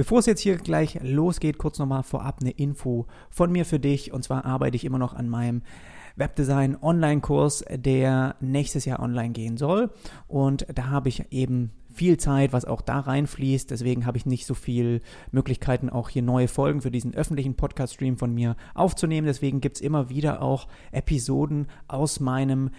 Bevor es jetzt hier gleich losgeht, kurz nochmal vorab eine Info von mir für dich. Und zwar arbeite ich immer noch an meinem Webdesign Online-Kurs, der nächstes Jahr online gehen soll. Und da habe ich eben viel Zeit, was auch da reinfließt. Deswegen habe ich nicht so viel Möglichkeiten, auch hier neue Folgen für diesen öffentlichen Podcast-Stream von mir aufzunehmen. Deswegen gibt es immer wieder auch Episoden aus meinem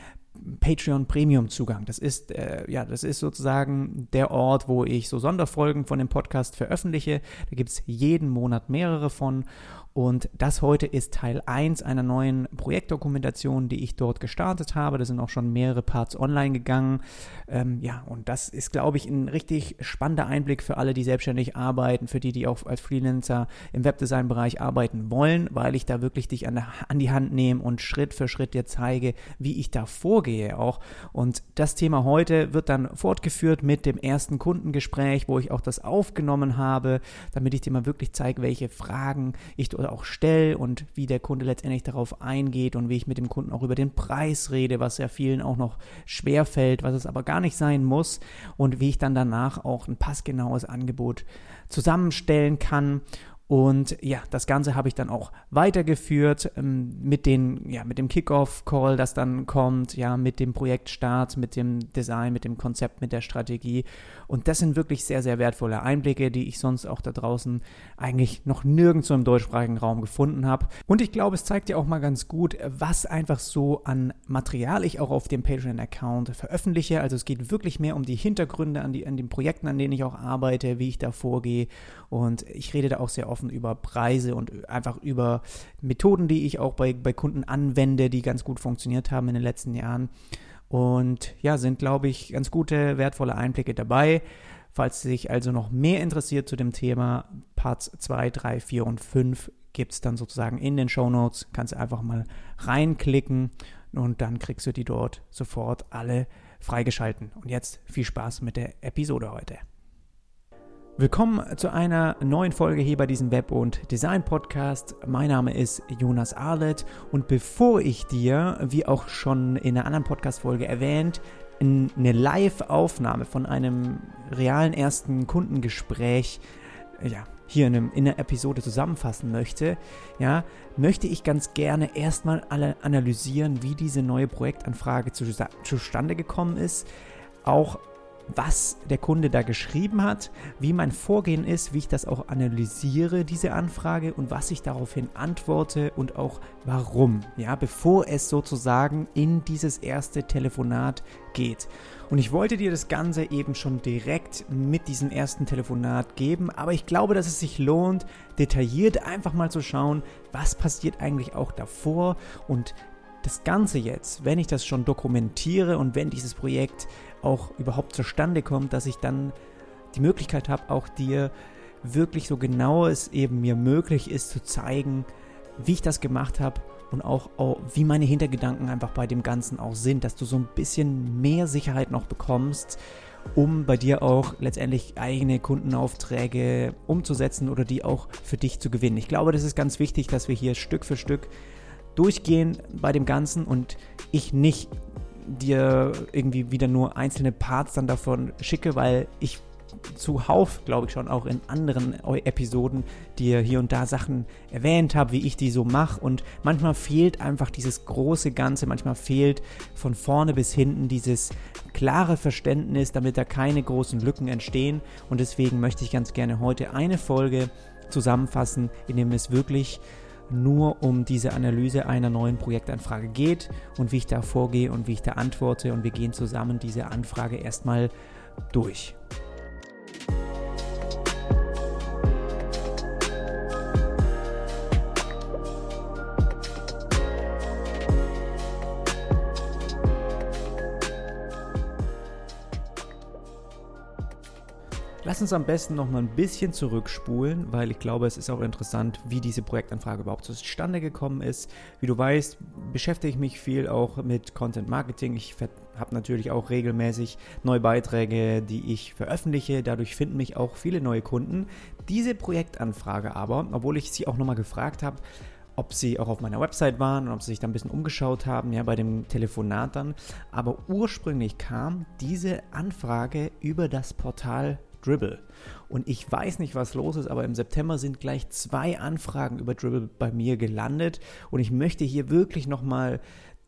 Patreon Premium Zugang. Das ist äh, ja, das ist sozusagen der Ort, wo ich so Sonderfolgen von dem Podcast veröffentliche. Da gibt es jeden Monat mehrere von und das heute ist Teil 1 einer neuen Projektdokumentation, die ich dort gestartet habe. Da sind auch schon mehrere Parts online gegangen. Ähm, ja, und das ist, glaube ich, ein richtig spannender Einblick für alle, die selbstständig arbeiten, für die, die auch als Freelancer im Webdesign-Bereich arbeiten wollen, weil ich da wirklich dich an, der, an die Hand nehme und Schritt für Schritt dir zeige, wie ich da vorgehe auch. Und das Thema heute wird dann fortgeführt mit dem ersten Kundengespräch, wo ich auch das aufgenommen habe, damit ich dir mal wirklich zeige, welche Fragen ich dort auch stelle und wie der Kunde letztendlich darauf eingeht und wie ich mit dem Kunden auch über den Preis rede, was ja vielen auch noch schwer fällt, was es aber gar nicht sein muss und wie ich dann danach auch ein passgenaues Angebot zusammenstellen kann und ja, das Ganze habe ich dann auch weitergeführt ähm, mit, den, ja, mit dem Kickoff-Call, das dann kommt, ja, mit dem Projektstart, mit dem Design, mit dem Konzept, mit der Strategie. Und das sind wirklich sehr, sehr wertvolle Einblicke, die ich sonst auch da draußen eigentlich noch nirgendwo im deutschsprachigen Raum gefunden habe. Und ich glaube, es zeigt ja auch mal ganz gut, was einfach so an Material ich auch auf dem Patreon-Account veröffentliche. Also es geht wirklich mehr um die Hintergründe an, die, an den Projekten, an denen ich auch arbeite, wie ich da vorgehe. Und ich rede da auch sehr oft offen über Preise und einfach über Methoden, die ich auch bei, bei Kunden anwende, die ganz gut funktioniert haben in den letzten Jahren. Und ja, sind, glaube ich, ganz gute, wertvolle Einblicke dabei. Falls dich also noch mehr interessiert zu dem Thema, Parts 2, 3, 4 und 5 gibt es dann sozusagen in den Show Notes. Kannst du einfach mal reinklicken und dann kriegst du die dort sofort alle freigeschalten. Und jetzt viel Spaß mit der Episode heute. Willkommen zu einer neuen Folge hier bei diesem Web- und Design-Podcast. Mein Name ist Jonas Arlett und bevor ich dir, wie auch schon in einer anderen Podcast-Folge erwähnt, eine Live-Aufnahme von einem realen ersten Kundengespräch ja, hier in, einem, in einer Episode zusammenfassen möchte, ja, möchte ich ganz gerne erstmal alle analysieren, wie diese neue Projektanfrage zu, zustande gekommen ist, auch was der Kunde da geschrieben hat, wie mein Vorgehen ist, wie ich das auch analysiere, diese Anfrage und was ich daraufhin antworte und auch warum, ja, bevor es sozusagen in dieses erste Telefonat geht. Und ich wollte dir das Ganze eben schon direkt mit diesem ersten Telefonat geben, aber ich glaube, dass es sich lohnt, detailliert einfach mal zu schauen, was passiert eigentlich auch davor und das Ganze jetzt, wenn ich das schon dokumentiere und wenn dieses Projekt auch überhaupt zustande kommt, dass ich dann die Möglichkeit habe, auch dir wirklich so genau es eben mir möglich ist zu zeigen, wie ich das gemacht habe und auch, auch, wie meine Hintergedanken einfach bei dem Ganzen auch sind, dass du so ein bisschen mehr Sicherheit noch bekommst, um bei dir auch letztendlich eigene Kundenaufträge umzusetzen oder die auch für dich zu gewinnen. Ich glaube, das ist ganz wichtig, dass wir hier Stück für Stück durchgehen bei dem Ganzen und ich nicht dir irgendwie wieder nur einzelne Parts dann davon schicke, weil ich zuhauf, glaube ich schon, auch in anderen Episoden dir hier und da Sachen erwähnt habe, wie ich die so mache. Und manchmal fehlt einfach dieses große Ganze, manchmal fehlt von vorne bis hinten dieses klare Verständnis, damit da keine großen Lücken entstehen. Und deswegen möchte ich ganz gerne heute eine Folge zusammenfassen, in dem es wirklich nur um diese Analyse einer neuen Projektanfrage geht und wie ich da vorgehe und wie ich da antworte und wir gehen zusammen diese Anfrage erstmal durch. Uns am besten noch mal ein bisschen zurückspulen, weil ich glaube, es ist auch interessant, wie diese Projektanfrage überhaupt zustande gekommen ist. Wie du weißt, beschäftige ich mich viel auch mit Content Marketing. Ich habe natürlich auch regelmäßig neue Beiträge, die ich veröffentliche. Dadurch finden mich auch viele neue Kunden. Diese Projektanfrage aber, obwohl ich sie auch nochmal gefragt habe, ob sie auch auf meiner Website waren und ob sie sich da ein bisschen umgeschaut haben, ja, bei dem Telefonat dann. Aber ursprünglich kam diese Anfrage über das Portal Dribble. Und ich weiß nicht, was los ist, aber im September sind gleich zwei Anfragen über Dribble bei mir gelandet. Und ich möchte hier wirklich nochmal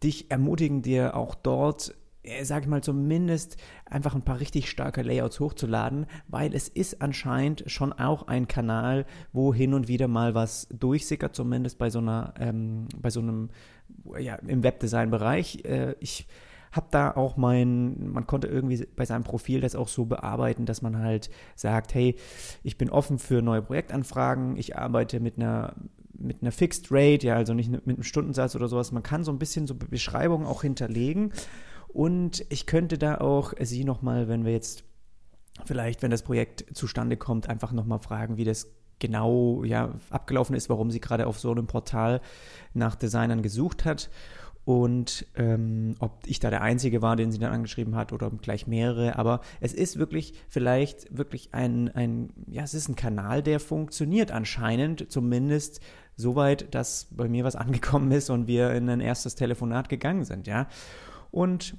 dich ermutigen, dir auch dort äh, sag ich mal, zumindest einfach ein paar richtig starke Layouts hochzuladen, weil es ist anscheinend schon auch ein Kanal, wo hin und wieder mal was durchsickert, zumindest bei so einer, ähm, bei so einem, ja, im Webdesign-Bereich. Äh, ich habe da auch mein, man konnte irgendwie bei seinem Profil das auch so bearbeiten, dass man halt sagt, hey, ich bin offen für neue Projektanfragen, ich arbeite mit einer mit einer Fixed Rate, ja, also nicht mit einem Stundensatz oder sowas. Man kann so ein bisschen so Beschreibungen auch hinterlegen. Und ich könnte da auch Sie nochmal, wenn wir jetzt vielleicht, wenn das Projekt zustande kommt, einfach nochmal fragen, wie das genau ja, abgelaufen ist, warum sie gerade auf so einem Portal nach Designern gesucht hat und ähm, ob ich da der Einzige war, den sie dann angeschrieben hat oder gleich mehrere. Aber es ist wirklich vielleicht wirklich ein, ein, ja, es ist ein Kanal, der funktioniert anscheinend, zumindest soweit, dass bei mir was angekommen ist und wir in ein erstes Telefonat gegangen sind, ja. Und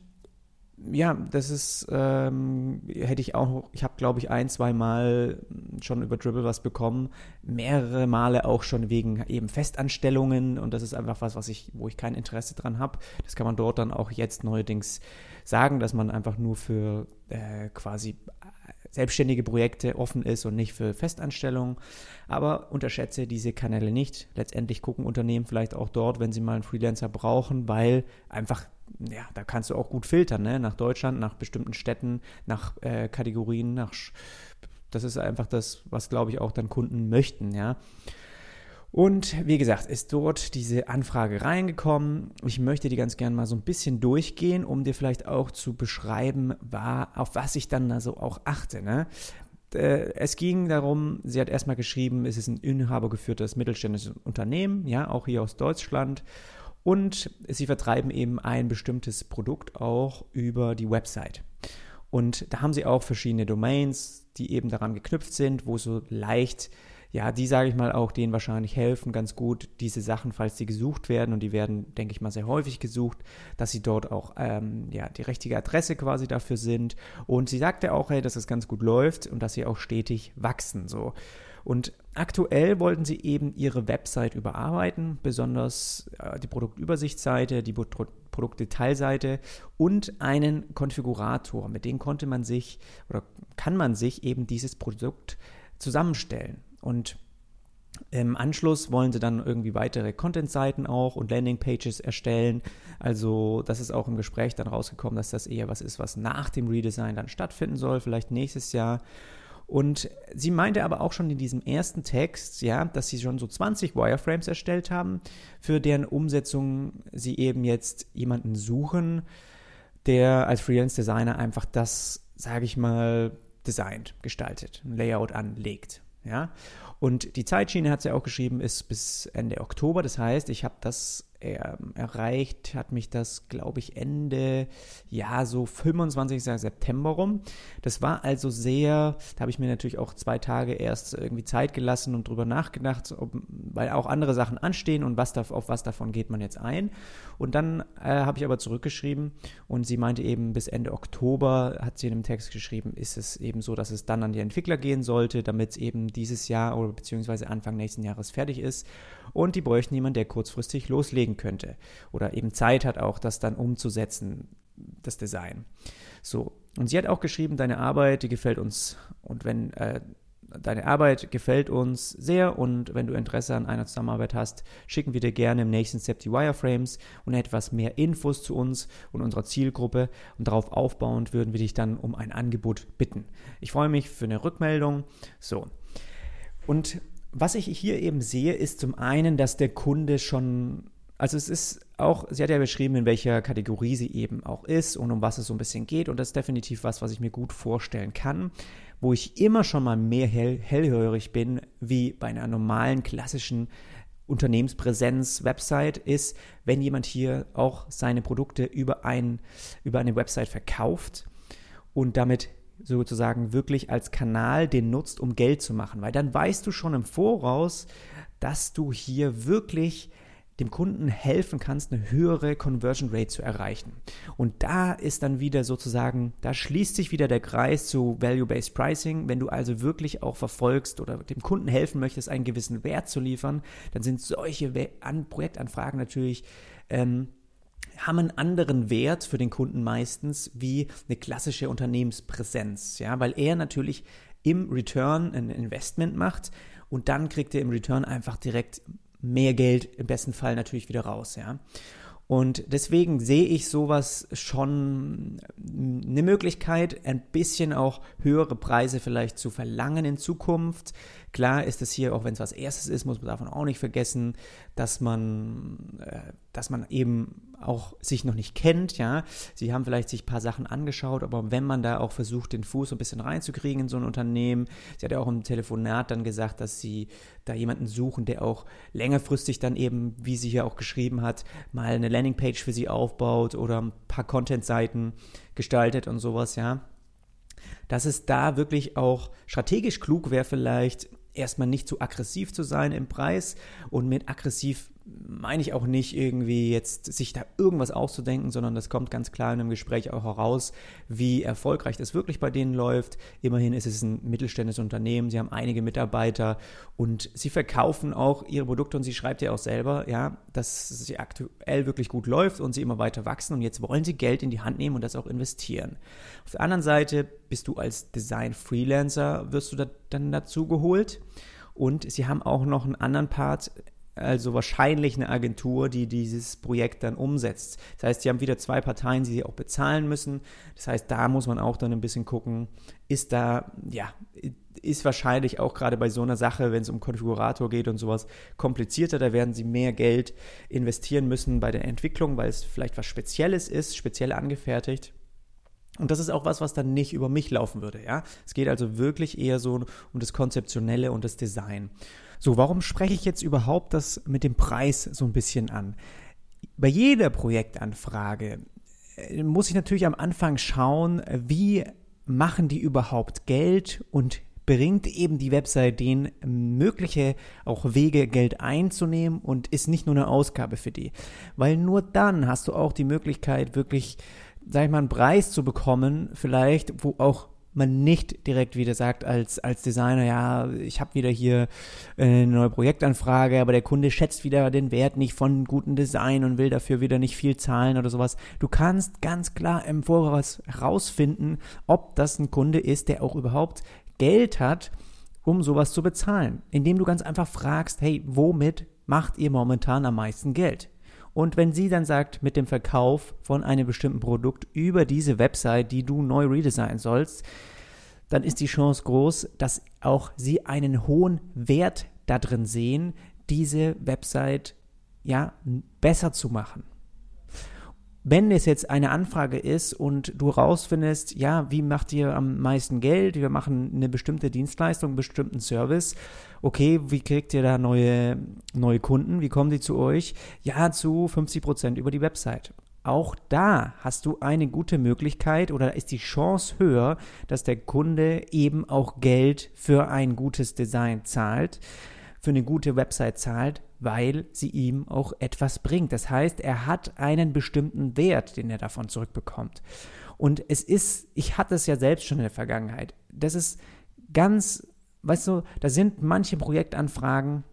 ja, das ist, ähm, hätte ich auch, ich habe glaube ich ein, zwei Mal schon über Dribble was bekommen, mehrere Male auch schon wegen eben Festanstellungen und das ist einfach was, was ich, wo ich kein Interesse dran habe. Das kann man dort dann auch jetzt neuerdings sagen, dass man einfach nur für äh, quasi selbstständige Projekte offen ist und nicht für Festanstellungen. Aber unterschätze diese Kanäle nicht. Letztendlich gucken Unternehmen vielleicht auch dort, wenn sie mal einen Freelancer brauchen, weil einfach ja, da kannst du auch gut filtern, ne? nach Deutschland, nach bestimmten Städten, nach äh, Kategorien, nach das ist einfach das, was glaube ich auch dann Kunden möchten, ja. Und wie gesagt, ist dort diese Anfrage reingekommen. Ich möchte die ganz gerne mal so ein bisschen durchgehen, um dir vielleicht auch zu beschreiben, war, auf was ich dann also auch achte. Ne? Äh, es ging darum, sie hat erstmal geschrieben, es ist ein inhabergeführtes mittelständisches Unternehmen, ja, auch hier aus Deutschland. Und sie vertreiben eben ein bestimmtes Produkt auch über die Website. Und da haben sie auch verschiedene Domains, die eben daran geknüpft sind, wo so leicht, ja, die sage ich mal auch denen wahrscheinlich helfen, ganz gut diese Sachen, falls die gesucht werden und die werden, denke ich mal, sehr häufig gesucht, dass sie dort auch ähm, ja die richtige Adresse quasi dafür sind. Und sie sagte auch, hey, dass es ganz gut läuft und dass sie auch stetig wachsen so. Und aktuell wollten sie eben ihre Website überarbeiten, besonders äh, die Produktübersichtsseite, die Produktdetailseite und einen Konfigurator. Mit dem konnte man sich oder kann man sich eben dieses Produkt zusammenstellen. Und im Anschluss wollen sie dann irgendwie weitere Content-Seiten auch und Landing-Pages erstellen. Also das ist auch im Gespräch dann rausgekommen, dass das eher was ist, was nach dem Redesign dann stattfinden soll, vielleicht nächstes Jahr. Und sie meinte aber auch schon in diesem ersten Text, ja, dass sie schon so 20 Wireframes erstellt haben, für deren Umsetzung sie eben jetzt jemanden suchen, der als Freelance-Designer einfach das, sage ich mal, designt, gestaltet, ein Layout anlegt. Ja? Und die Zeitschiene hat sie auch geschrieben, ist bis Ende Oktober. Das heißt, ich habe das erreicht, hat mich das, glaube ich, Ende, ja, so 25. September rum. Das war also sehr, da habe ich mir natürlich auch zwei Tage erst irgendwie Zeit gelassen und drüber nachgedacht, ob, weil auch andere Sachen anstehen und was da, auf was davon geht man jetzt ein. Und dann äh, habe ich aber zurückgeschrieben und sie meinte eben, bis Ende Oktober hat sie in einem Text geschrieben, ist es eben so, dass es dann an die Entwickler gehen sollte, damit es eben dieses Jahr oder beziehungsweise Anfang nächsten Jahres fertig ist. Und die bräuchten jemanden, der kurzfristig loslegen könnte oder eben Zeit hat auch, das dann umzusetzen, das Design. So, und sie hat auch geschrieben, deine Arbeit, die gefällt uns. Und wenn äh, deine Arbeit gefällt uns sehr und wenn du Interesse an einer Zusammenarbeit hast, schicken wir dir gerne im nächsten Step die Wireframes und etwas mehr Infos zu uns und unserer Zielgruppe und darauf aufbauend würden wir dich dann um ein Angebot bitten. Ich freue mich für eine Rückmeldung. So. Und was ich hier eben sehe, ist zum einen, dass der Kunde schon also es ist auch, sie hat ja beschrieben, in welcher Kategorie sie eben auch ist und um was es so ein bisschen geht. Und das ist definitiv was, was ich mir gut vorstellen kann wo ich immer schon mal mehr hell, hellhörig bin, wie bei einer normalen klassischen Unternehmenspräsenz-Website ist, wenn jemand hier auch seine Produkte über, ein, über eine Website verkauft und damit sozusagen wirklich als Kanal den nutzt, um Geld zu machen. Weil dann weißt du schon im Voraus, dass du hier wirklich dem Kunden helfen kannst, eine höhere Conversion Rate zu erreichen. Und da ist dann wieder sozusagen, da schließt sich wieder der Kreis zu Value-Based Pricing. Wenn du also wirklich auch verfolgst oder dem Kunden helfen möchtest, einen gewissen Wert zu liefern, dann sind solche Projektanfragen natürlich ähm, haben einen anderen Wert für den Kunden meistens wie eine klassische Unternehmenspräsenz, ja, weil er natürlich im Return ein Investment macht und dann kriegt er im Return einfach direkt mehr Geld im besten Fall natürlich wieder raus, ja. Und deswegen sehe ich sowas schon eine Möglichkeit, ein bisschen auch höhere Preise vielleicht zu verlangen in Zukunft. Klar ist es hier, auch wenn es was erstes ist, muss man davon auch nicht vergessen, dass man, äh, dass man eben auch sich noch nicht kennt, ja. Sie haben vielleicht sich ein paar Sachen angeschaut, aber wenn man da auch versucht, den Fuß so ein bisschen reinzukriegen in so ein Unternehmen, sie hat ja auch im Telefonat dann gesagt, dass sie da jemanden suchen, der auch längerfristig dann eben, wie sie hier auch geschrieben hat, mal eine Landingpage für sie aufbaut oder ein paar Content-Seiten gestaltet und sowas, ja. Dass es da wirklich auch strategisch klug wäre, vielleicht erstmal nicht zu aggressiv zu sein im Preis und mit aggressiv meine ich auch nicht irgendwie jetzt sich da irgendwas auszudenken, sondern das kommt ganz klar in einem Gespräch auch heraus, wie erfolgreich das wirklich bei denen läuft. Immerhin ist es ein mittelständisches Unternehmen, sie haben einige Mitarbeiter und sie verkaufen auch ihre Produkte und sie schreibt ja auch selber, ja, dass sie aktuell wirklich gut läuft und sie immer weiter wachsen und jetzt wollen sie Geld in die Hand nehmen und das auch investieren. Auf der anderen Seite bist du als Design-Freelancer, wirst du da dann dazu geholt. Und sie haben auch noch einen anderen Part also wahrscheinlich eine Agentur, die dieses Projekt dann umsetzt. Das heißt, sie haben wieder zwei Parteien, die sie auch bezahlen müssen. Das heißt, da muss man auch dann ein bisschen gucken, ist da, ja, ist wahrscheinlich auch gerade bei so einer Sache, wenn es um Konfigurator geht und sowas, komplizierter. Da werden sie mehr Geld investieren müssen bei der Entwicklung, weil es vielleicht was Spezielles ist, speziell angefertigt. Und das ist auch was, was dann nicht über mich laufen würde, ja. Es geht also wirklich eher so um das Konzeptionelle und das Design. So, warum spreche ich jetzt überhaupt das mit dem Preis so ein bisschen an? Bei jeder Projektanfrage äh, muss ich natürlich am Anfang schauen, wie machen die überhaupt Geld und bringt eben die Website den mögliche auch Wege, Geld einzunehmen und ist nicht nur eine Ausgabe für die. Weil nur dann hast du auch die Möglichkeit, wirklich, sag ich mal, einen Preis zu bekommen, vielleicht, wo auch man nicht direkt wieder sagt als, als Designer, ja, ich habe wieder hier äh, eine neue Projektanfrage, aber der Kunde schätzt wieder den Wert nicht von gutem Design und will dafür wieder nicht viel zahlen oder sowas. Du kannst ganz klar im Voraus herausfinden, ob das ein Kunde ist, der auch überhaupt Geld hat, um sowas zu bezahlen, indem du ganz einfach fragst, hey, womit macht ihr momentan am meisten Geld? Und wenn sie dann sagt, mit dem Verkauf von einem bestimmten Produkt über diese Website, die du neu redesignen sollst, dann ist die Chance groß, dass auch sie einen hohen Wert darin sehen, diese Website ja besser zu machen wenn es jetzt eine Anfrage ist und du rausfindest, ja, wie macht ihr am meisten Geld? Wir machen eine bestimmte Dienstleistung, einen bestimmten Service. Okay, wie kriegt ihr da neue, neue Kunden? Wie kommen die zu euch? Ja, zu 50 Prozent über die Website. Auch da hast du eine gute Möglichkeit oder ist die Chance höher, dass der Kunde eben auch Geld für ein gutes Design zahlt, für eine gute Website zahlt, weil sie ihm auch etwas bringt. Das heißt, er hat einen bestimmten Wert, den er davon zurückbekommt. Und es ist, ich hatte es ja selbst schon in der Vergangenheit, das ist ganz, weißt du, da sind manche Projektanfragen,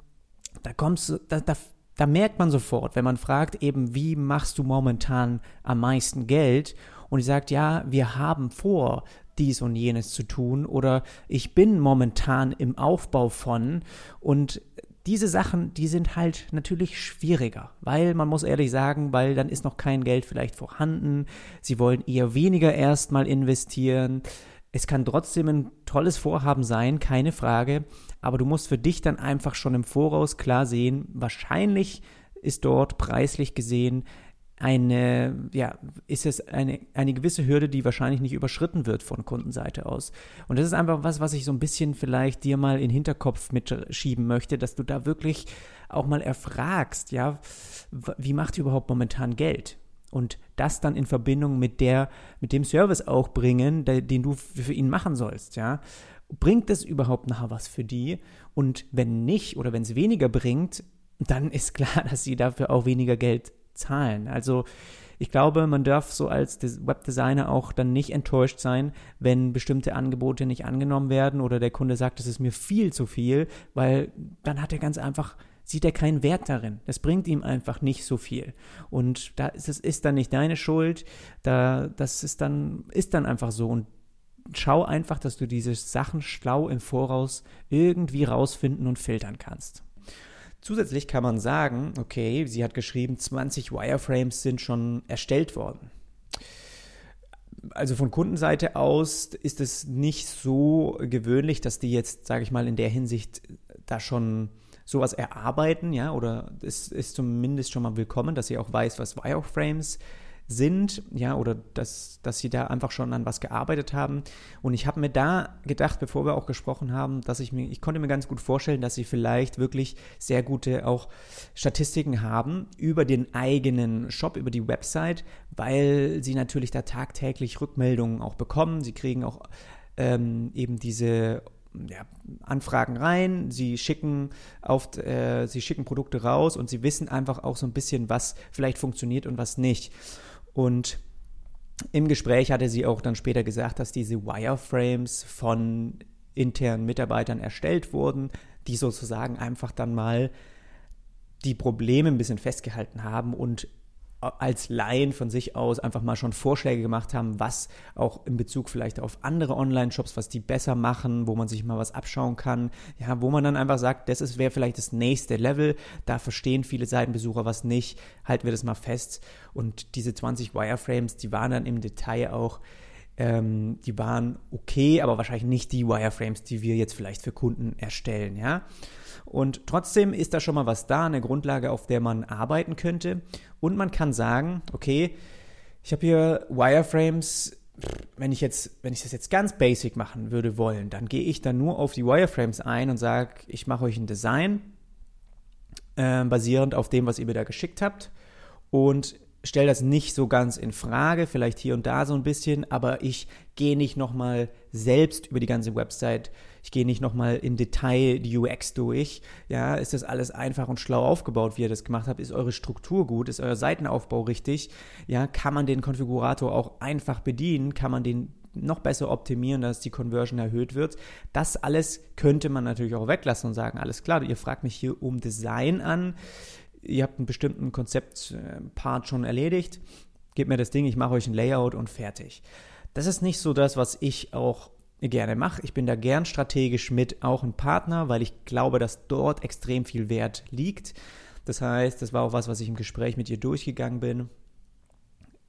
da kommst du, da, da, da merkt man sofort, wenn man fragt eben, wie machst du momentan am meisten Geld? Und die sagt, ja, wir haben vor, dies und jenes zu tun oder ich bin momentan im Aufbau von und diese Sachen, die sind halt natürlich schwieriger, weil man muss ehrlich sagen, weil dann ist noch kein Geld vielleicht vorhanden. Sie wollen eher weniger erstmal investieren. Es kann trotzdem ein tolles Vorhaben sein, keine Frage, aber du musst für dich dann einfach schon im Voraus klar sehen, wahrscheinlich ist dort preislich gesehen eine, ja, ist es eine, eine gewisse Hürde, die wahrscheinlich nicht überschritten wird von Kundenseite aus. Und das ist einfach was, was ich so ein bisschen vielleicht dir mal in den Hinterkopf mitschieben möchte, dass du da wirklich auch mal erfragst, ja, wie macht ihr überhaupt momentan Geld? Und das dann in Verbindung mit der, mit dem Service auch bringen, der, den du für ihn machen sollst, ja. Bringt es überhaupt nachher was für die? Und wenn nicht oder wenn es weniger bringt, dann ist klar, dass sie dafür auch weniger Geld zahlen. Also ich glaube, man darf so als Webdesigner auch dann nicht enttäuscht sein, wenn bestimmte Angebote nicht angenommen werden oder der Kunde sagt, das ist mir viel zu viel, weil dann hat er ganz einfach sieht er keinen Wert darin. Das bringt ihm einfach nicht so viel. Und da ist dann nicht deine Schuld, da das ist dann ist dann einfach so und schau einfach, dass du diese Sachen schlau im Voraus irgendwie rausfinden und filtern kannst. Zusätzlich kann man sagen, okay, sie hat geschrieben, 20 Wireframes sind schon erstellt worden. Also von Kundenseite aus ist es nicht so gewöhnlich, dass die jetzt, sage ich mal, in der Hinsicht da schon sowas erarbeiten, ja, oder es ist zumindest schon mal willkommen, dass sie auch weiß, was Wireframes sind sind, ja, oder dass, dass sie da einfach schon an was gearbeitet haben. Und ich habe mir da gedacht, bevor wir auch gesprochen haben, dass ich mir, ich konnte mir ganz gut vorstellen, dass sie vielleicht wirklich sehr gute auch Statistiken haben über den eigenen Shop, über die Website, weil sie natürlich da tagtäglich Rückmeldungen auch bekommen. Sie kriegen auch ähm, eben diese ja, Anfragen rein, sie schicken auf, äh, sie schicken Produkte raus und sie wissen einfach auch so ein bisschen, was vielleicht funktioniert und was nicht. Und im Gespräch hatte sie auch dann später gesagt, dass diese Wireframes von internen Mitarbeitern erstellt wurden, die sozusagen einfach dann mal die Probleme ein bisschen festgehalten haben und als Laien von sich aus einfach mal schon Vorschläge gemacht haben, was auch in Bezug vielleicht auf andere Online-Shops, was die besser machen, wo man sich mal was abschauen kann, ja, wo man dann einfach sagt, das wäre vielleicht das nächste Level, da verstehen viele Seitenbesucher was nicht, halten wir das mal fest. Und diese 20 Wireframes, die waren dann im Detail auch ähm, die waren okay, aber wahrscheinlich nicht die Wireframes, die wir jetzt vielleicht für Kunden erstellen, ja. Und trotzdem ist da schon mal was da, eine Grundlage, auf der man arbeiten könnte. Und man kann sagen, okay, ich habe hier Wireframes, wenn ich jetzt, wenn ich das jetzt ganz basic machen würde wollen, dann gehe ich dann nur auf die Wireframes ein und sage, ich mache euch ein Design äh, basierend auf dem, was ihr mir da geschickt habt und stelle das nicht so ganz in Frage, vielleicht hier und da so ein bisschen, aber ich gehe nicht nochmal selbst über die ganze Website, ich gehe nicht nochmal in Detail die UX durch. Ja, ist das alles einfach und schlau aufgebaut, wie ihr das gemacht habt? Ist eure Struktur gut? Ist euer Seitenaufbau richtig? Ja, kann man den Konfigurator auch einfach bedienen? Kann man den noch besser optimieren, dass die Conversion erhöht wird. Das alles könnte man natürlich auch weglassen und sagen, alles klar, ihr fragt mich hier um Design an ihr habt einen bestimmten Konzeptpart schon erledigt, gebt mir das Ding, ich mache euch ein Layout und fertig. Das ist nicht so das, was ich auch gerne mache. Ich bin da gern strategisch mit auch ein Partner, weil ich glaube, dass dort extrem viel Wert liegt. Das heißt, das war auch was, was ich im Gespräch mit ihr durchgegangen bin.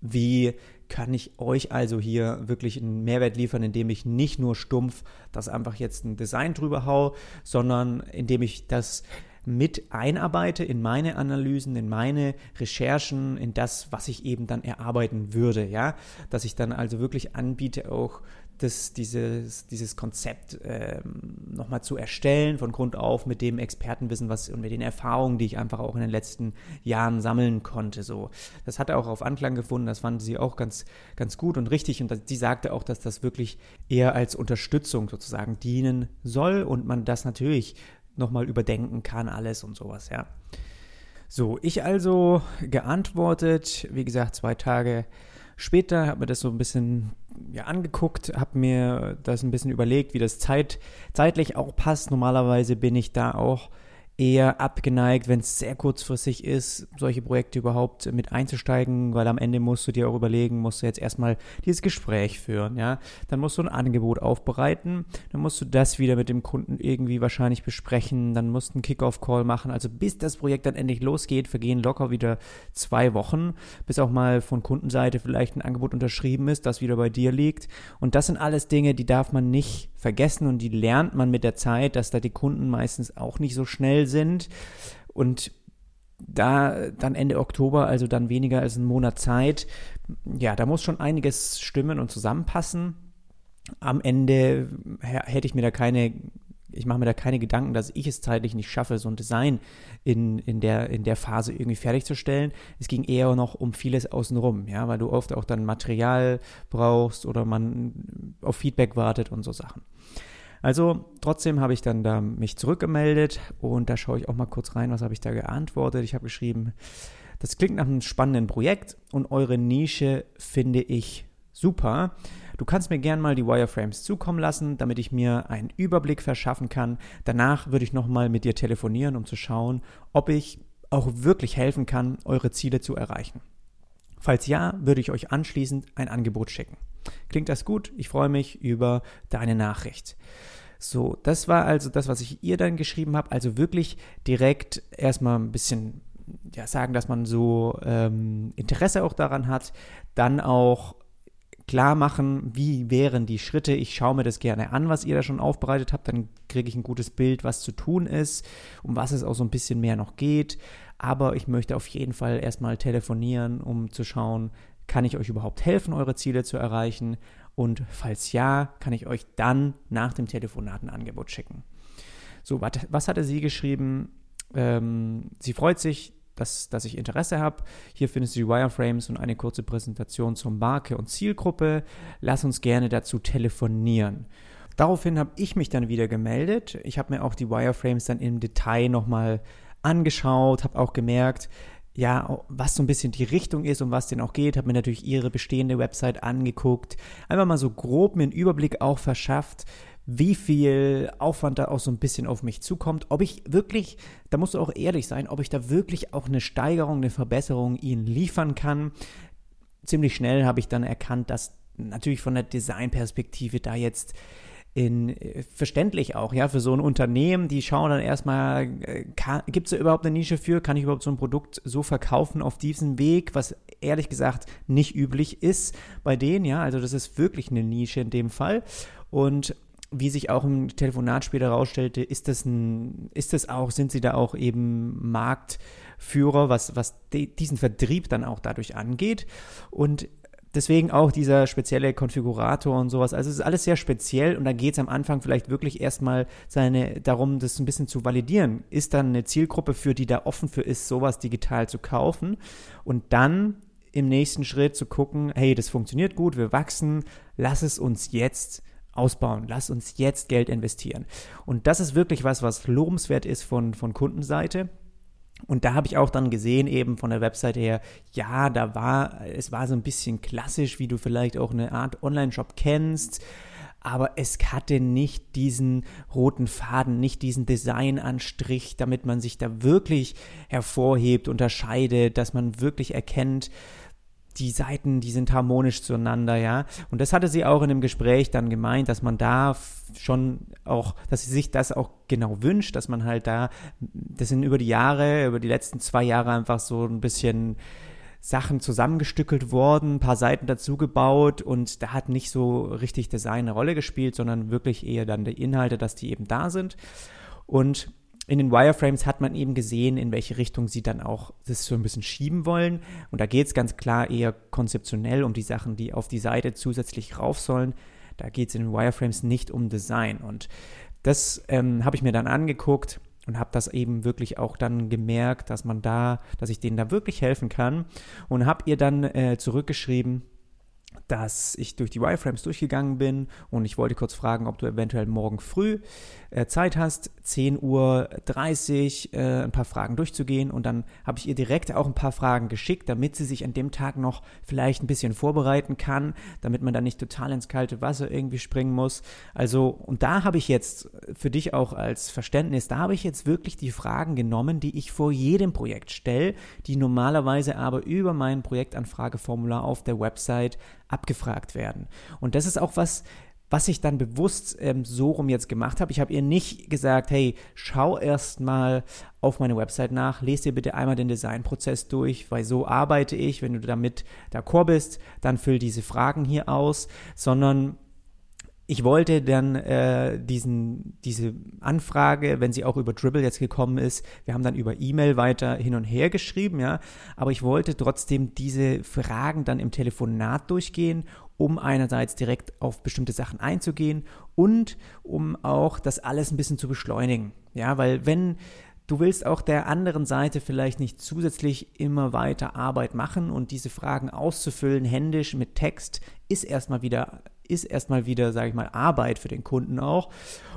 Wie kann ich euch also hier wirklich einen Mehrwert liefern, indem ich nicht nur stumpf das einfach jetzt ein Design drüber hau, sondern indem ich das mit einarbeite in meine Analysen, in meine Recherchen, in das, was ich eben dann erarbeiten würde, ja, dass ich dann also wirklich anbiete, auch das, dieses, dieses Konzept ähm, nochmal zu erstellen, von Grund auf mit dem Expertenwissen was, und mit den Erfahrungen, die ich einfach auch in den letzten Jahren sammeln konnte. So. Das hat auch auf Anklang gefunden, das fand sie auch ganz, ganz gut und richtig. Und sie sagte auch, dass das wirklich eher als Unterstützung sozusagen dienen soll und man das natürlich nochmal überdenken kann, alles und sowas, ja. So, ich also geantwortet, wie gesagt, zwei Tage später, habe mir das so ein bisschen ja, angeguckt, habe mir das ein bisschen überlegt, wie das zeit, zeitlich auch passt. Normalerweise bin ich da auch eher abgeneigt, wenn es sehr kurzfristig ist, solche Projekte überhaupt mit einzusteigen, weil am Ende musst du dir auch überlegen, musst du jetzt erstmal dieses Gespräch führen, ja. Dann musst du ein Angebot aufbereiten, dann musst du das wieder mit dem Kunden irgendwie wahrscheinlich besprechen, dann musst du einen Kickoff-Call machen. Also bis das Projekt dann endlich losgeht, vergehen locker wieder zwei Wochen, bis auch mal von Kundenseite vielleicht ein Angebot unterschrieben ist, das wieder bei dir liegt. Und das sind alles Dinge, die darf man nicht vergessen und die lernt man mit der Zeit, dass da die Kunden meistens auch nicht so schnell sind und da dann Ende Oktober, also dann weniger als einen Monat Zeit, ja, da muss schon einiges stimmen und zusammenpassen. Am Ende hätte ich mir da keine, ich mache mir da keine Gedanken, dass ich es zeitlich nicht schaffe, so ein Design in, in, der, in der Phase irgendwie fertigzustellen. Es ging eher noch um vieles außenrum, ja, weil du oft auch dann Material brauchst oder man auf Feedback wartet und so Sachen. Also trotzdem habe ich dann da mich zurückgemeldet und da schaue ich auch mal kurz rein, was habe ich da geantwortet. Ich habe geschrieben, das klingt nach einem spannenden Projekt und eure Nische finde ich super. Du kannst mir gern mal die Wireframes zukommen lassen, damit ich mir einen Überblick verschaffen kann. Danach würde ich nochmal mit dir telefonieren, um zu schauen, ob ich auch wirklich helfen kann, eure Ziele zu erreichen. Falls ja, würde ich euch anschließend ein Angebot schicken. Klingt das gut? Ich freue mich über deine Nachricht. So, das war also das, was ich ihr dann geschrieben habe. Also wirklich direkt erstmal ein bisschen ja, sagen, dass man so ähm, Interesse auch daran hat. Dann auch klar machen, wie wären die Schritte. Ich schaue mir das gerne an, was ihr da schon aufbereitet habt. Dann kriege ich ein gutes Bild, was zu tun ist, um was es auch so ein bisschen mehr noch geht. Aber ich möchte auf jeden Fall erstmal telefonieren, um zu schauen, kann ich euch überhaupt helfen, eure Ziele zu erreichen? Und falls ja, kann ich euch dann nach dem Telefonat ein Angebot schicken. So, was hatte sie geschrieben? Ähm, sie freut sich, dass, dass ich Interesse habe. Hier findest du die Wireframes und eine kurze Präsentation zur Marke und Zielgruppe. Lass uns gerne dazu telefonieren. Daraufhin habe ich mich dann wieder gemeldet. Ich habe mir auch die Wireframes dann im Detail nochmal angeschaut, habe auch gemerkt, ja, was so ein bisschen die Richtung ist, um was denn auch geht, habe mir natürlich ihre bestehende Website angeguckt, einfach mal so grob mir einen Überblick auch verschafft, wie viel Aufwand da auch so ein bisschen auf mich zukommt, ob ich wirklich, da musst du auch ehrlich sein, ob ich da wirklich auch eine Steigerung, eine Verbesserung ihnen liefern kann. Ziemlich schnell habe ich dann erkannt, dass natürlich von der Designperspektive da jetzt in, äh, verständlich auch, ja, für so ein Unternehmen, die schauen dann erstmal, äh, gibt es da überhaupt eine Nische für, kann ich überhaupt so ein Produkt so verkaufen auf diesem Weg, was ehrlich gesagt nicht üblich ist bei denen, ja, also das ist wirklich eine Nische in dem Fall. Und wie sich auch im Telefonat später herausstellte, ist das ein, ist das auch, sind sie da auch eben Marktführer, was, was de, diesen Vertrieb dann auch dadurch angeht. Und deswegen auch dieser spezielle Konfigurator und sowas. Also es ist alles sehr speziell und da geht es am Anfang vielleicht wirklich erstmal seine, darum, das ein bisschen zu validieren. Ist dann eine Zielgruppe, für die da offen für ist, sowas digital zu kaufen und dann im nächsten Schritt zu gucken, hey, das funktioniert gut, wir wachsen, lass es uns jetzt ausbauen. Lass uns jetzt Geld investieren. Und das ist wirklich was, was lobenswert ist von, von Kundenseite. Und da habe ich auch dann gesehen, eben von der Webseite her, ja, da war, es war so ein bisschen klassisch, wie du vielleicht auch eine Art Online-Shop kennst, aber es hatte nicht diesen roten Faden, nicht diesen Designanstrich, damit man sich da wirklich hervorhebt, unterscheidet, dass man wirklich erkennt, die Seiten, die sind harmonisch zueinander, ja. Und das hatte sie auch in dem Gespräch dann gemeint, dass man da schon auch, dass sie sich das auch genau wünscht, dass man halt da, das sind über die Jahre, über die letzten zwei Jahre einfach so ein bisschen Sachen zusammengestückelt worden, ein paar Seiten dazugebaut und da hat nicht so richtig Design eine Rolle gespielt, sondern wirklich eher dann die Inhalte, dass die eben da sind. Und in den Wireframes hat man eben gesehen, in welche Richtung sie dann auch das so ein bisschen schieben wollen. Und da geht es ganz klar eher konzeptionell um die Sachen, die auf die Seite zusätzlich rauf sollen. Da geht es in den Wireframes nicht um Design. Und das ähm, habe ich mir dann angeguckt und habe das eben wirklich auch dann gemerkt, dass man da, dass ich denen da wirklich helfen kann. Und habe ihr dann äh, zurückgeschrieben, dass ich durch die Wireframes durchgegangen bin und ich wollte kurz fragen, ob du eventuell morgen früh Zeit hast, 10.30 Uhr äh, ein paar Fragen durchzugehen und dann habe ich ihr direkt auch ein paar Fragen geschickt, damit sie sich an dem Tag noch vielleicht ein bisschen vorbereiten kann, damit man da nicht total ins kalte Wasser irgendwie springen muss. Also und da habe ich jetzt für dich auch als Verständnis, da habe ich jetzt wirklich die Fragen genommen, die ich vor jedem Projekt stelle, die normalerweise aber über mein Projektanfrageformular auf der Website abgefragt werden. Und das ist auch was, was ich dann bewusst ähm, so rum jetzt gemacht habe. Ich habe ihr nicht gesagt, hey, schau erst mal auf meine Website nach, lese dir bitte einmal den Designprozess durch, weil so arbeite ich. Wenn du damit d'accord bist, dann füll diese Fragen hier aus, sondern ich wollte dann äh, diesen, diese Anfrage, wenn sie auch über Dribble jetzt gekommen ist, wir haben dann über E-Mail weiter hin und her geschrieben, ja, aber ich wollte trotzdem diese Fragen dann im Telefonat durchgehen, um einerseits direkt auf bestimmte Sachen einzugehen und um auch das alles ein bisschen zu beschleunigen, ja, weil wenn Du willst auch der anderen Seite vielleicht nicht zusätzlich immer weiter Arbeit machen und diese Fragen auszufüllen, händisch mit Text, ist erstmal wieder ist erstmal wieder, sage ich mal, Arbeit für den Kunden auch.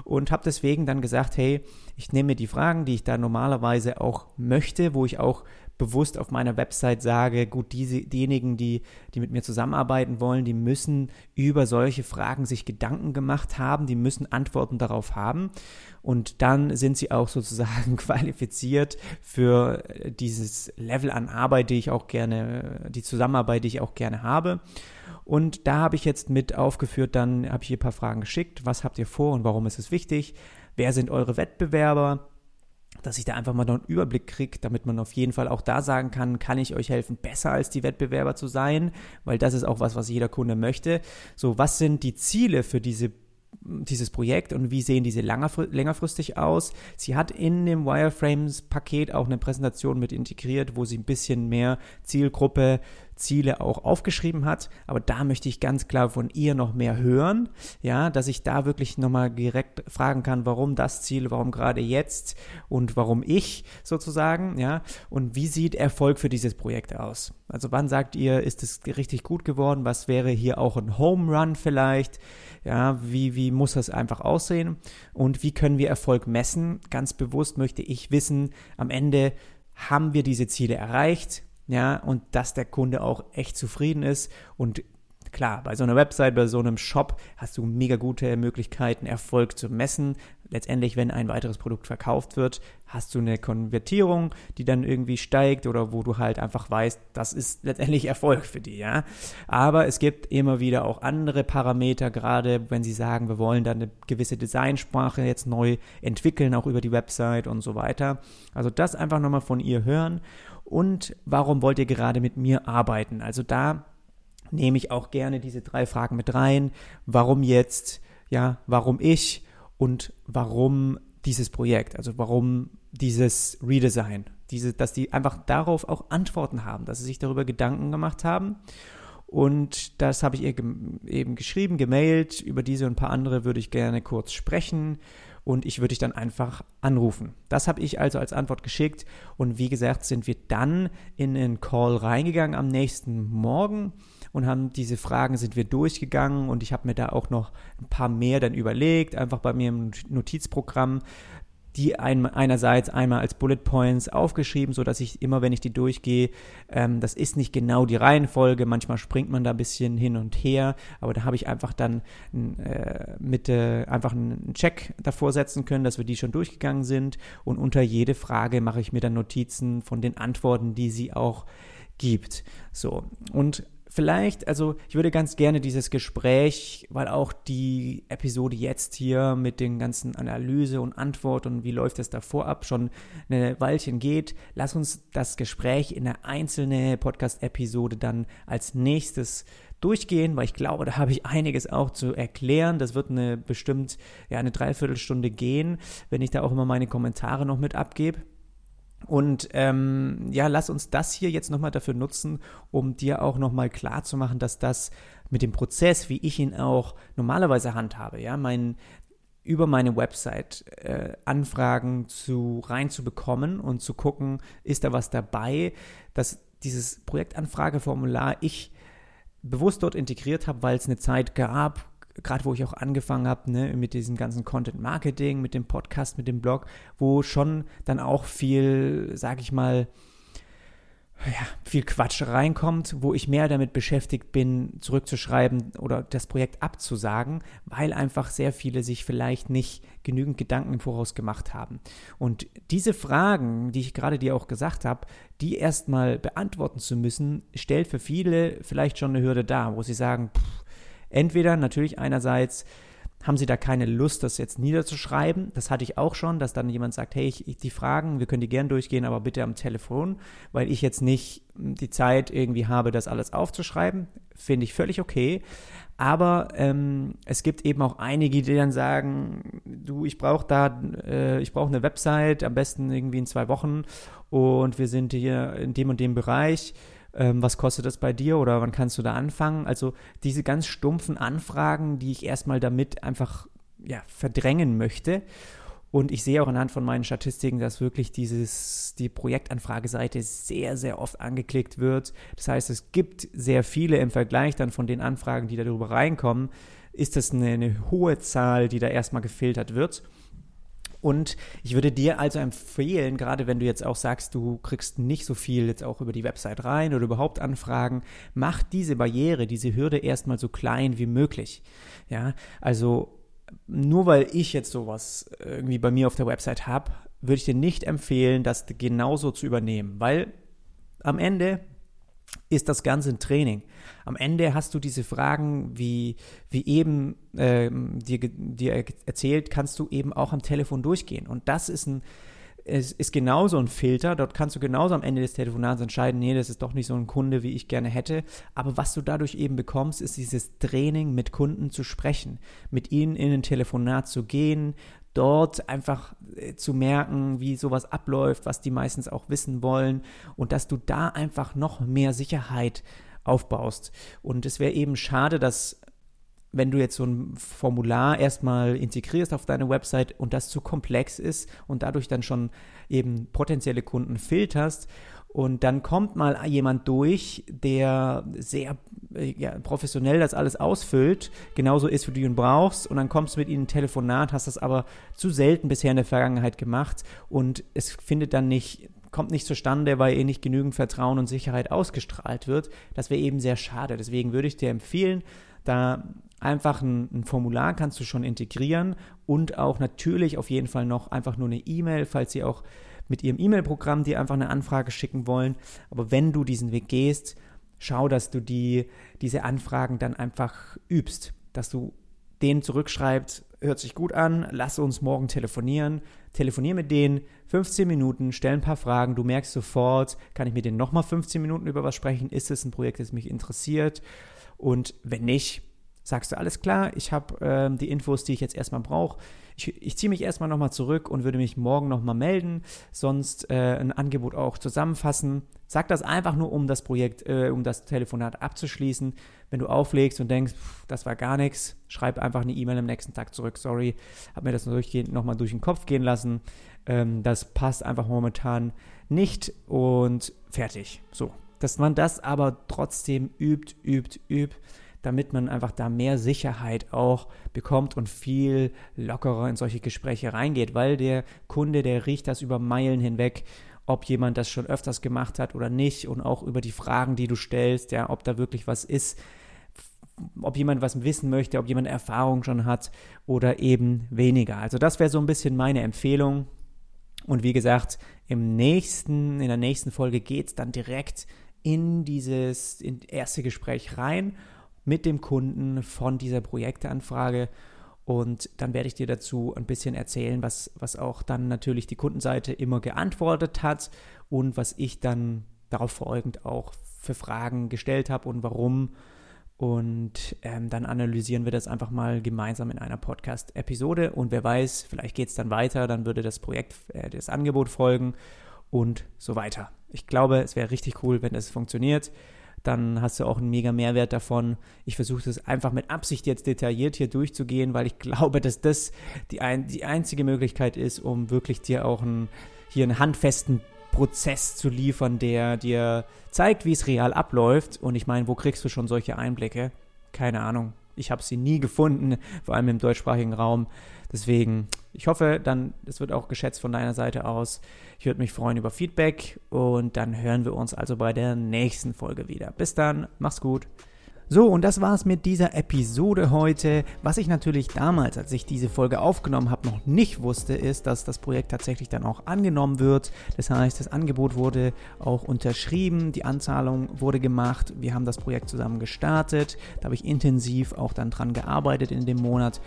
Und habe deswegen dann gesagt, hey, ich nehme mir die Fragen, die ich da normalerweise auch möchte, wo ich auch bewusst auf meiner Website sage, gut, diese, diejenigen, die, die mit mir zusammenarbeiten wollen, die müssen über solche Fragen sich Gedanken gemacht haben, die müssen Antworten darauf haben und dann sind sie auch sozusagen qualifiziert für dieses Level an Arbeit, die ich auch gerne, die Zusammenarbeit, die ich auch gerne habe. Und da habe ich jetzt mit aufgeführt, dann habe ich hier ein paar Fragen geschickt. Was habt ihr vor und warum ist es wichtig? Wer sind eure Wettbewerber? Dass ich da einfach mal noch einen Überblick kriege, damit man auf jeden Fall auch da sagen kann, kann ich euch helfen, besser als die Wettbewerber zu sein, weil das ist auch was, was jeder Kunde möchte. So, was sind die Ziele für diese dieses Projekt und wie sehen diese längerfristig aus. Sie hat in dem Wireframes-Paket auch eine Präsentation mit integriert, wo sie ein bisschen mehr Zielgruppe, Ziele auch aufgeschrieben hat. Aber da möchte ich ganz klar von ihr noch mehr hören, ja, dass ich da wirklich nochmal direkt fragen kann, warum das Ziel, warum gerade jetzt und warum ich sozusagen, ja, und wie sieht Erfolg für dieses Projekt aus? Also wann sagt ihr, ist es richtig gut geworden? Was wäre hier auch ein Home Run vielleicht? Ja, wie, wie muss das einfach aussehen? Und wie können wir Erfolg messen? Ganz bewusst möchte ich wissen, am Ende haben wir diese Ziele erreicht? Ja, und dass der Kunde auch echt zufrieden ist und Klar, bei so einer Website, bei so einem Shop hast du mega gute Möglichkeiten, Erfolg zu messen. Letztendlich, wenn ein weiteres Produkt verkauft wird, hast du eine Konvertierung, die dann irgendwie steigt oder wo du halt einfach weißt, das ist letztendlich Erfolg für die, ja. Aber es gibt immer wieder auch andere Parameter, gerade wenn sie sagen, wir wollen dann eine gewisse Designsprache jetzt neu entwickeln, auch über die Website und so weiter. Also das einfach nochmal von ihr hören und warum wollt ihr gerade mit mir arbeiten? Also da nehme ich auch gerne diese drei Fragen mit rein. Warum jetzt? Ja, warum ich? Und warum dieses Projekt? Also warum dieses Redesign? Diese, dass die einfach darauf auch Antworten haben, dass sie sich darüber Gedanken gemacht haben. Und das habe ich ihr eben geschrieben, gemailt. Über diese und ein paar andere würde ich gerne kurz sprechen und ich würde dich dann einfach anrufen. Das habe ich also als Antwort geschickt und wie gesagt sind wir dann in einen Call reingegangen am nächsten Morgen und haben diese Fragen sind wir durchgegangen und ich habe mir da auch noch ein paar mehr dann überlegt, einfach bei mir im Notizprogramm die ein, einerseits einmal als Bullet Points aufgeschrieben, so dass ich immer, wenn ich die durchgehe, ähm, das ist nicht genau die Reihenfolge, manchmal springt man da ein bisschen hin und her, aber da habe ich einfach dann äh, mit äh, einfach einen Check davor setzen können, dass wir die schon durchgegangen sind und unter jede Frage mache ich mir dann Notizen von den Antworten, die sie auch gibt. So und vielleicht, also ich würde ganz gerne dieses Gespräch, weil auch die Episode jetzt hier mit den ganzen Analyse und Antwort und wie läuft es davor ab schon eine Weilchen geht, lass uns das Gespräch in eine einzelne Podcast-Episode dann als nächstes durchgehen, weil ich glaube, da habe ich einiges auch zu erklären. Das wird eine bestimmt ja eine Dreiviertelstunde gehen, wenn ich da auch immer meine Kommentare noch mit abgebe. Und ähm, ja, lass uns das hier jetzt nochmal dafür nutzen, um dir auch nochmal klar zu machen, dass das mit dem Prozess, wie ich ihn auch normalerweise handhabe, ja, mein, über meine Website äh, Anfragen zu reinzubekommen und zu gucken, ist da was dabei, dass dieses Projektanfrageformular ich bewusst dort integriert habe, weil es eine Zeit gab, gerade wo ich auch angefangen habe, ne, mit diesem ganzen Content Marketing, mit dem Podcast, mit dem Blog, wo schon dann auch viel, sag ich mal, ja, viel Quatsch reinkommt, wo ich mehr damit beschäftigt bin, zurückzuschreiben oder das Projekt abzusagen, weil einfach sehr viele sich vielleicht nicht genügend Gedanken im Voraus gemacht haben. Und diese Fragen, die ich gerade dir auch gesagt habe, die erstmal beantworten zu müssen, stellt für viele vielleicht schon eine Hürde dar, wo sie sagen, pff, Entweder natürlich einerseits haben sie da keine Lust, das jetzt niederzuschreiben. Das hatte ich auch schon, dass dann jemand sagt, hey, ich, ich, die Fragen, wir können die gern durchgehen, aber bitte am Telefon, weil ich jetzt nicht die Zeit irgendwie habe, das alles aufzuschreiben. Finde ich völlig okay. Aber ähm, es gibt eben auch einige, die dann sagen, du, ich brauche da, äh, ich brauche eine Website, am besten irgendwie in zwei Wochen und wir sind hier in dem und dem Bereich ähm, was kostet das bei dir oder wann kannst du da anfangen? Also diese ganz stumpfen Anfragen, die ich erstmal damit einfach ja, verdrängen möchte. Und ich sehe auch anhand von meinen Statistiken, dass wirklich dieses, die Projektanfrageseite sehr, sehr oft angeklickt wird. Das heißt, es gibt sehr viele im Vergleich dann von den Anfragen, die darüber reinkommen, ist das eine, eine hohe Zahl, die da erstmal gefiltert wird. Und ich würde dir also empfehlen, gerade wenn du jetzt auch sagst, du kriegst nicht so viel jetzt auch über die Website rein oder überhaupt Anfragen, mach diese Barriere, diese Hürde erstmal so klein wie möglich. Ja, also nur weil ich jetzt sowas irgendwie bei mir auf der Website habe, würde ich dir nicht empfehlen, das genauso zu übernehmen, weil am Ende ist das Ganze ein Training. Am Ende hast du diese Fragen, wie, wie eben ähm, dir, dir erzählt, kannst du eben auch am Telefon durchgehen. Und das ist ein, es ist genauso ein Filter. Dort kannst du genauso am Ende des Telefonats entscheiden, nee, das ist doch nicht so ein Kunde, wie ich gerne hätte. Aber was du dadurch eben bekommst, ist dieses Training, mit Kunden zu sprechen, mit ihnen in ein Telefonat zu gehen, dort einfach äh, zu merken, wie sowas abläuft, was die meistens auch wissen wollen und dass du da einfach noch mehr Sicherheit aufbaust. Und es wäre eben schade, dass wenn du jetzt so ein Formular erstmal integrierst auf deine Website und das zu komplex ist und dadurch dann schon eben potenzielle Kunden filterst und dann kommt mal jemand durch, der sehr äh, ja, professionell das alles ausfüllt, genauso ist, wie du ihn brauchst, und dann kommst du mit ihnen in Telefonat, hast das aber zu selten bisher in der Vergangenheit gemacht und es findet dann nicht kommt nicht zustande, weil ihr nicht genügend Vertrauen und Sicherheit ausgestrahlt wird. Das wäre eben sehr schade. Deswegen würde ich dir empfehlen, da einfach ein, ein, Formular kannst du schon integrieren und auch natürlich auf jeden Fall noch einfach nur eine E-Mail, falls sie auch mit ihrem E-Mail-Programm dir einfach eine Anfrage schicken wollen. Aber wenn du diesen Weg gehst, schau, dass du die, diese Anfragen dann einfach übst, dass du denen zurückschreibst, hört sich gut an, lass uns morgen telefonieren, telefonier mit denen 15 Minuten, stell ein paar Fragen, du merkst sofort, kann ich mit denen nochmal 15 Minuten über was sprechen, ist es ein Projekt, das mich interessiert? Und wenn nicht, sagst du, alles klar, ich habe äh, die Infos, die ich jetzt erstmal brauche. Ich, ich ziehe mich erstmal nochmal zurück und würde mich morgen nochmal melden, sonst äh, ein Angebot auch zusammenfassen. Sag das einfach nur, um das Projekt, äh, um das Telefonat abzuschließen. Wenn du auflegst und denkst, pff, das war gar nichts, schreib einfach eine E-Mail am nächsten Tag zurück. Sorry, habe mir das nochmal durch den Kopf gehen lassen. Ähm, das passt einfach momentan nicht und fertig. So, dass man das aber trotzdem übt, übt, übt damit man einfach da mehr Sicherheit auch bekommt und viel lockerer in solche Gespräche reingeht, weil der Kunde, der riecht das über Meilen hinweg, ob jemand das schon öfters gemacht hat oder nicht und auch über die Fragen, die du stellst, ja, ob da wirklich was ist, ob jemand was wissen möchte, ob jemand Erfahrung schon hat oder eben weniger. Also das wäre so ein bisschen meine Empfehlung. Und wie gesagt, im nächsten, in der nächsten Folge geht es dann direkt in dieses erste Gespräch rein mit dem Kunden von dieser Projekteanfrage. Und dann werde ich dir dazu ein bisschen erzählen, was, was auch dann natürlich die Kundenseite immer geantwortet hat und was ich dann darauf folgend auch für Fragen gestellt habe und warum. Und ähm, dann analysieren wir das einfach mal gemeinsam in einer Podcast-Episode. Und wer weiß, vielleicht geht es dann weiter, dann würde das Projekt, äh, das Angebot folgen und so weiter. Ich glaube, es wäre richtig cool, wenn das funktioniert dann hast du auch einen mega Mehrwert davon. Ich versuche das einfach mit Absicht jetzt detailliert hier durchzugehen, weil ich glaube, dass das die, ein, die einzige Möglichkeit ist, um wirklich dir auch einen, hier einen handfesten Prozess zu liefern, der dir zeigt, wie es real abläuft. Und ich meine, wo kriegst du schon solche Einblicke? Keine Ahnung. Ich habe sie nie gefunden, vor allem im deutschsprachigen Raum. Deswegen, ich hoffe, dann, das wird auch geschätzt von deiner Seite aus. Ich würde mich freuen über Feedback und dann hören wir uns also bei der nächsten Folge wieder. Bis dann, mach's gut. So, und das war's mit dieser Episode heute. Was ich natürlich damals, als ich diese Folge aufgenommen habe, noch nicht wusste, ist, dass das Projekt tatsächlich dann auch angenommen wird. Das heißt, das Angebot wurde auch unterschrieben, die Anzahlung wurde gemacht, wir haben das Projekt zusammen gestartet. Da habe ich intensiv auch dann dran gearbeitet in dem Monat.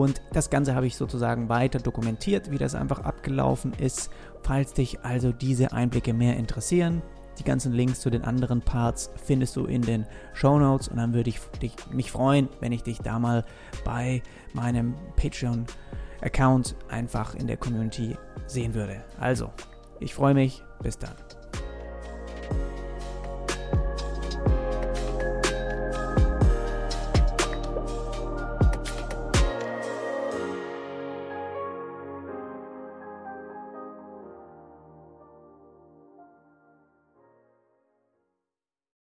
Und das Ganze habe ich sozusagen weiter dokumentiert, wie das einfach abgelaufen ist. Falls dich also diese Einblicke mehr interessieren, die ganzen Links zu den anderen Parts findest du in den Show Notes und dann würde ich dich, mich freuen, wenn ich dich da mal bei meinem Patreon-Account einfach in der Community sehen würde. Also, ich freue mich. Bis dann.